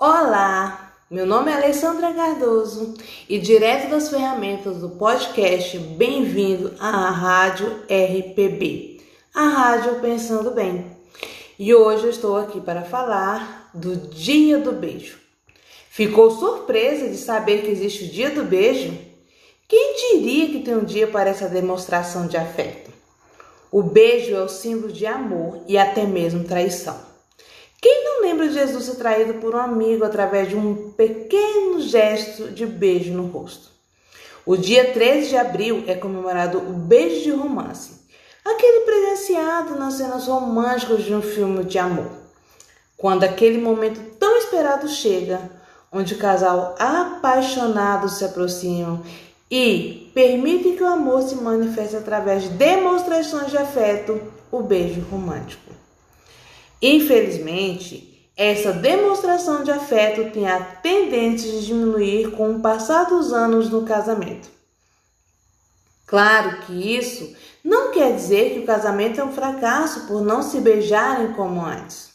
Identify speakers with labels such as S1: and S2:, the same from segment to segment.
S1: Olá, meu nome é Alessandra Cardoso e direto das ferramentas do podcast, bem-vindo à Rádio RPB, a Rádio Pensando Bem. E hoje eu estou aqui para falar do Dia do Beijo. Ficou surpresa de saber que existe o Dia do Beijo? Quem diria que tem um dia para essa demonstração de afeto? O beijo é o símbolo de amor e até mesmo traição. Quem não lembra de Jesus ser traído por um amigo através de um pequeno gesto de beijo no rosto? O dia 13 de abril é comemorado o beijo de romance, aquele presenciado nas cenas românticas de um filme de amor. Quando aquele momento tão esperado chega, onde o casal apaixonado se aproximam e permite que o amor se manifeste através de demonstrações de afeto, o beijo romântico. Infelizmente, essa demonstração de afeto tem a tendência de diminuir com o passar dos anos no casamento. Claro que isso não quer dizer que o casamento é um fracasso por não se beijarem como antes.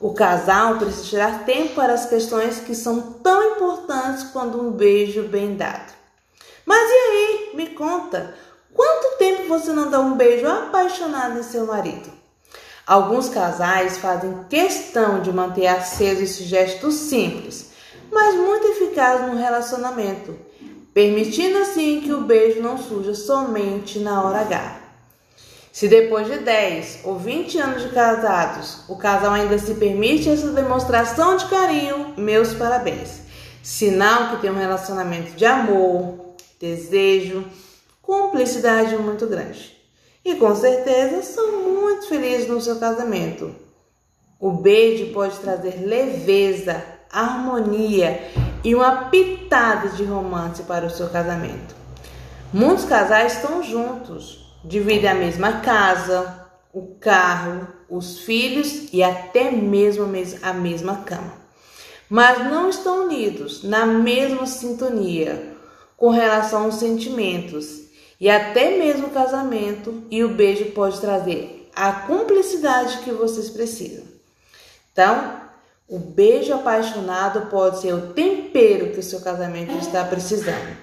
S1: O casal precisa tirar tempo para as questões que são tão importantes quanto um beijo bem dado. Mas e aí, me conta, quanto tempo você não dá um beijo apaixonado em seu marido? Alguns casais fazem questão de manter aceso esse gesto simples, mas muito eficaz no relacionamento, permitindo assim que o beijo não surja somente na hora H. Se depois de 10 ou 20 anos de casados, o casal ainda se permite essa demonstração de carinho, meus parabéns. Sinal que tem um relacionamento de amor, desejo, cumplicidade muito grande e com certeza são muito felizes no seu casamento. O beijo pode trazer leveza, harmonia e uma pitada de romance para o seu casamento. Muitos casais estão juntos, dividem a mesma casa, o carro, os filhos e até mesmo a mesma cama. Mas não estão unidos na mesma sintonia com relação aos sentimentos e até mesmo o casamento e o beijo pode trazer a cumplicidade que vocês precisam. Então, o beijo apaixonado pode ser o tempero que o seu casamento está precisando.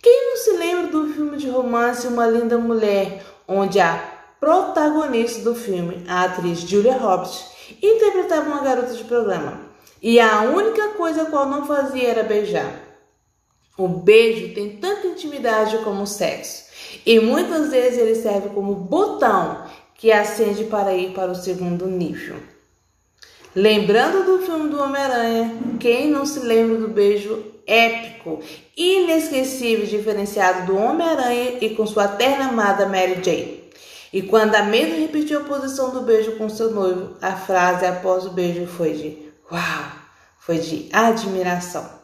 S1: Quem não se lembra do filme de romance Uma Linda Mulher, onde a protagonista do filme, a atriz Julia Roberts, interpretava uma garota de programa e a única coisa a qual não fazia era beijar. O beijo tem tanta intimidade como o sexo, e muitas vezes ele serve como botão que acende para ir para o segundo nível. Lembrando do filme do Homem-Aranha, quem não se lembra do beijo épico, inesquecível diferenciado do Homem-Aranha e com sua terna amada Mary Jane? E quando a mesma repetiu a posição do beijo com seu noivo, a frase após o beijo foi de uau, foi de admiração.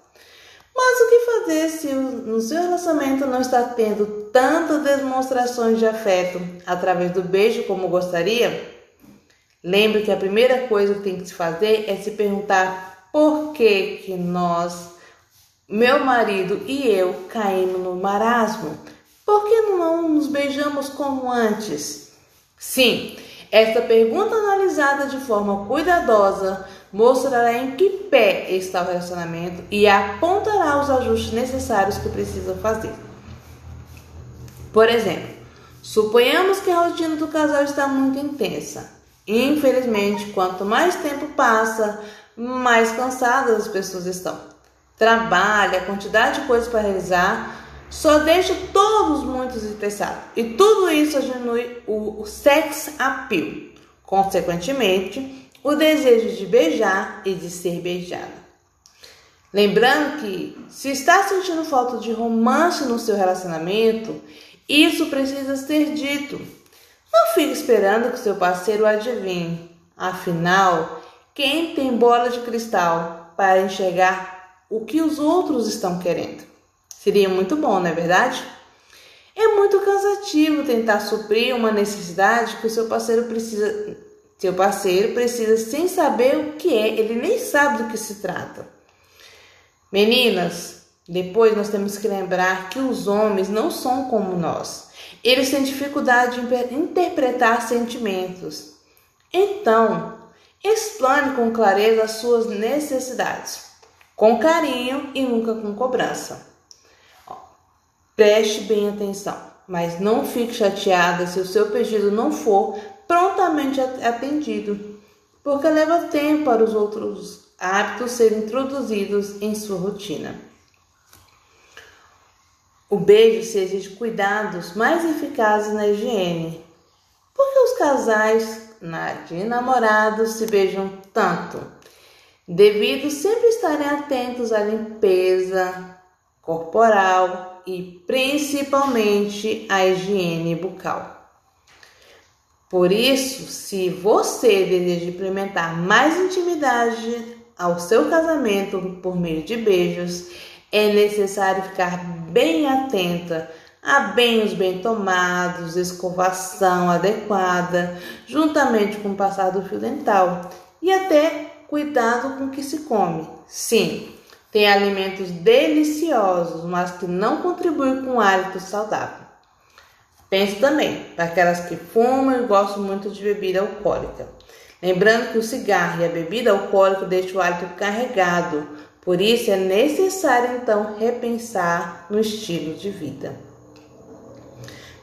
S1: Mas o que fazer se no seu relacionamento não está tendo tantas demonstrações de afeto através do beijo como gostaria? Lembre que a primeira coisa que tem que se fazer é se perguntar por que que nós, meu marido e eu, caímos no marasmo. Por que não nos beijamos como antes? Sim, esta pergunta analisada de forma cuidadosa mostrará em que pé está o relacionamento e apontará os ajustes necessários que precisa fazer. Por exemplo, suponhamos que a rotina do casal está muito intensa. Infelizmente, quanto mais tempo passa, mais cansadas as pessoas estão. Trabalho, a quantidade de coisas para realizar, só deixa todos muito estressados. E tudo isso diminui o sex appeal. Consequentemente, o desejo de beijar e de ser beijada. Lembrando que, se está sentindo falta de romance no seu relacionamento, isso precisa ser dito. Não fique esperando que seu parceiro adivinhe. Afinal, quem tem bola de cristal para enxergar o que os outros estão querendo? Seria muito bom, não é verdade? É muito cansativo tentar suprir uma necessidade que o seu parceiro precisa seu parceiro precisa sem saber o que é, ele nem sabe do que se trata. Meninas, depois nós temos que lembrar que os homens não são como nós. Eles têm dificuldade de interpretar sentimentos. Então, Explane com clareza as suas necessidades, com carinho e nunca com cobrança. Preste bem atenção, mas não fique chateada se o seu pedido não for prontamente atendido, porque leva tempo para os outros hábitos serem introduzidos em sua rotina. O beijo se exige cuidados mais eficazes na higiene. Por que os casais de namorados se beijam tanto? Devido sempre estarem atentos à limpeza corporal e principalmente à higiene bucal. Por isso, se você deseja implementar mais intimidade ao seu casamento por meio de beijos, é necessário ficar bem atenta a banhos bem tomados, escovação adequada, juntamente com o passar do fio dental e até cuidado com o que se come. Sim, tem alimentos deliciosos, mas que não contribuem com um hálito saudável. Pense também para aquelas que fumam e gostam muito de bebida alcoólica. Lembrando que o cigarro e a bebida alcoólica deixam o hálito carregado, por isso é necessário então repensar no estilo de vida.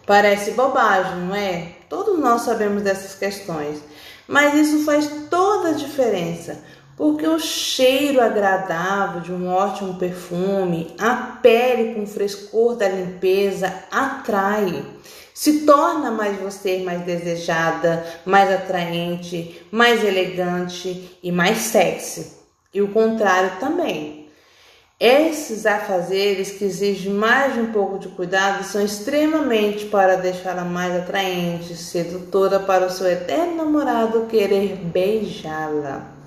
S1: Parece bobagem, não é? Todos nós sabemos dessas questões, mas isso faz toda a diferença, porque o cheiro agradável de um ótimo perfume, a pele com o frescor da limpeza atrai se torna mais você mais desejada, mais atraente, mais elegante e mais sexy. E o contrário também. Esses afazeres que exigem mais de um pouco de cuidado são extremamente para deixá-la mais atraente, sedutora para o seu eterno namorado querer beijá-la.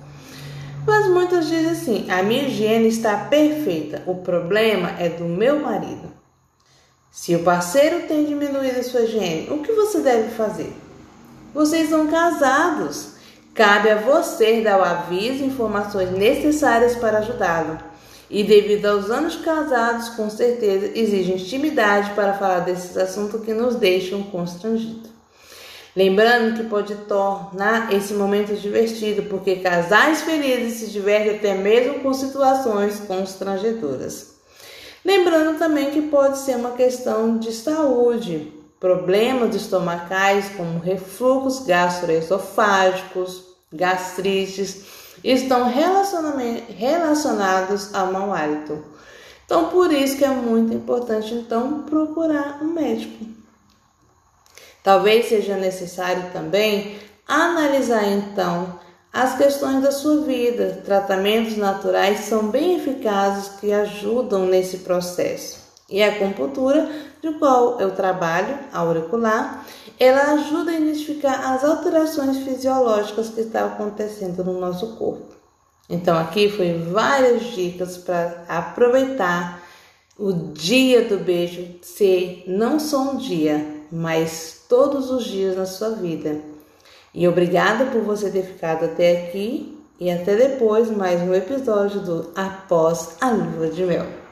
S1: Mas muitas dizem assim: a minha higiene está perfeita, o problema é do meu marido. Se o parceiro tem diminuído a sua higiene, o que você deve fazer? Vocês são casados. Cabe a você dar o aviso e informações necessárias para ajudá-lo. E devido aos anos casados, com certeza exige intimidade para falar desses assuntos que nos deixam constrangidos. Lembrando que pode tornar esse momento divertido, porque casais felizes se divertem até mesmo com situações constrangedoras. Lembrando também que pode ser uma questão de saúde, problemas estomacais como refluxos gastroesofágicos, gastrites, estão relacionados ao mau hálito. Então, por isso que é muito importante então procurar um médico. Talvez seja necessário também analisar então as questões da sua vida. Tratamentos naturais são bem eficazes que ajudam nesse processo. E a acupuntura, de qual eu trabalho, auricular, ela ajuda a identificar as alterações fisiológicas que estão acontecendo no nosso corpo. Então aqui foi várias dicas para aproveitar o dia do beijo ser não só um dia, mas todos os dias na sua vida. E obrigada por você ter ficado até aqui e até depois mais um episódio do Após a Lua de Mel.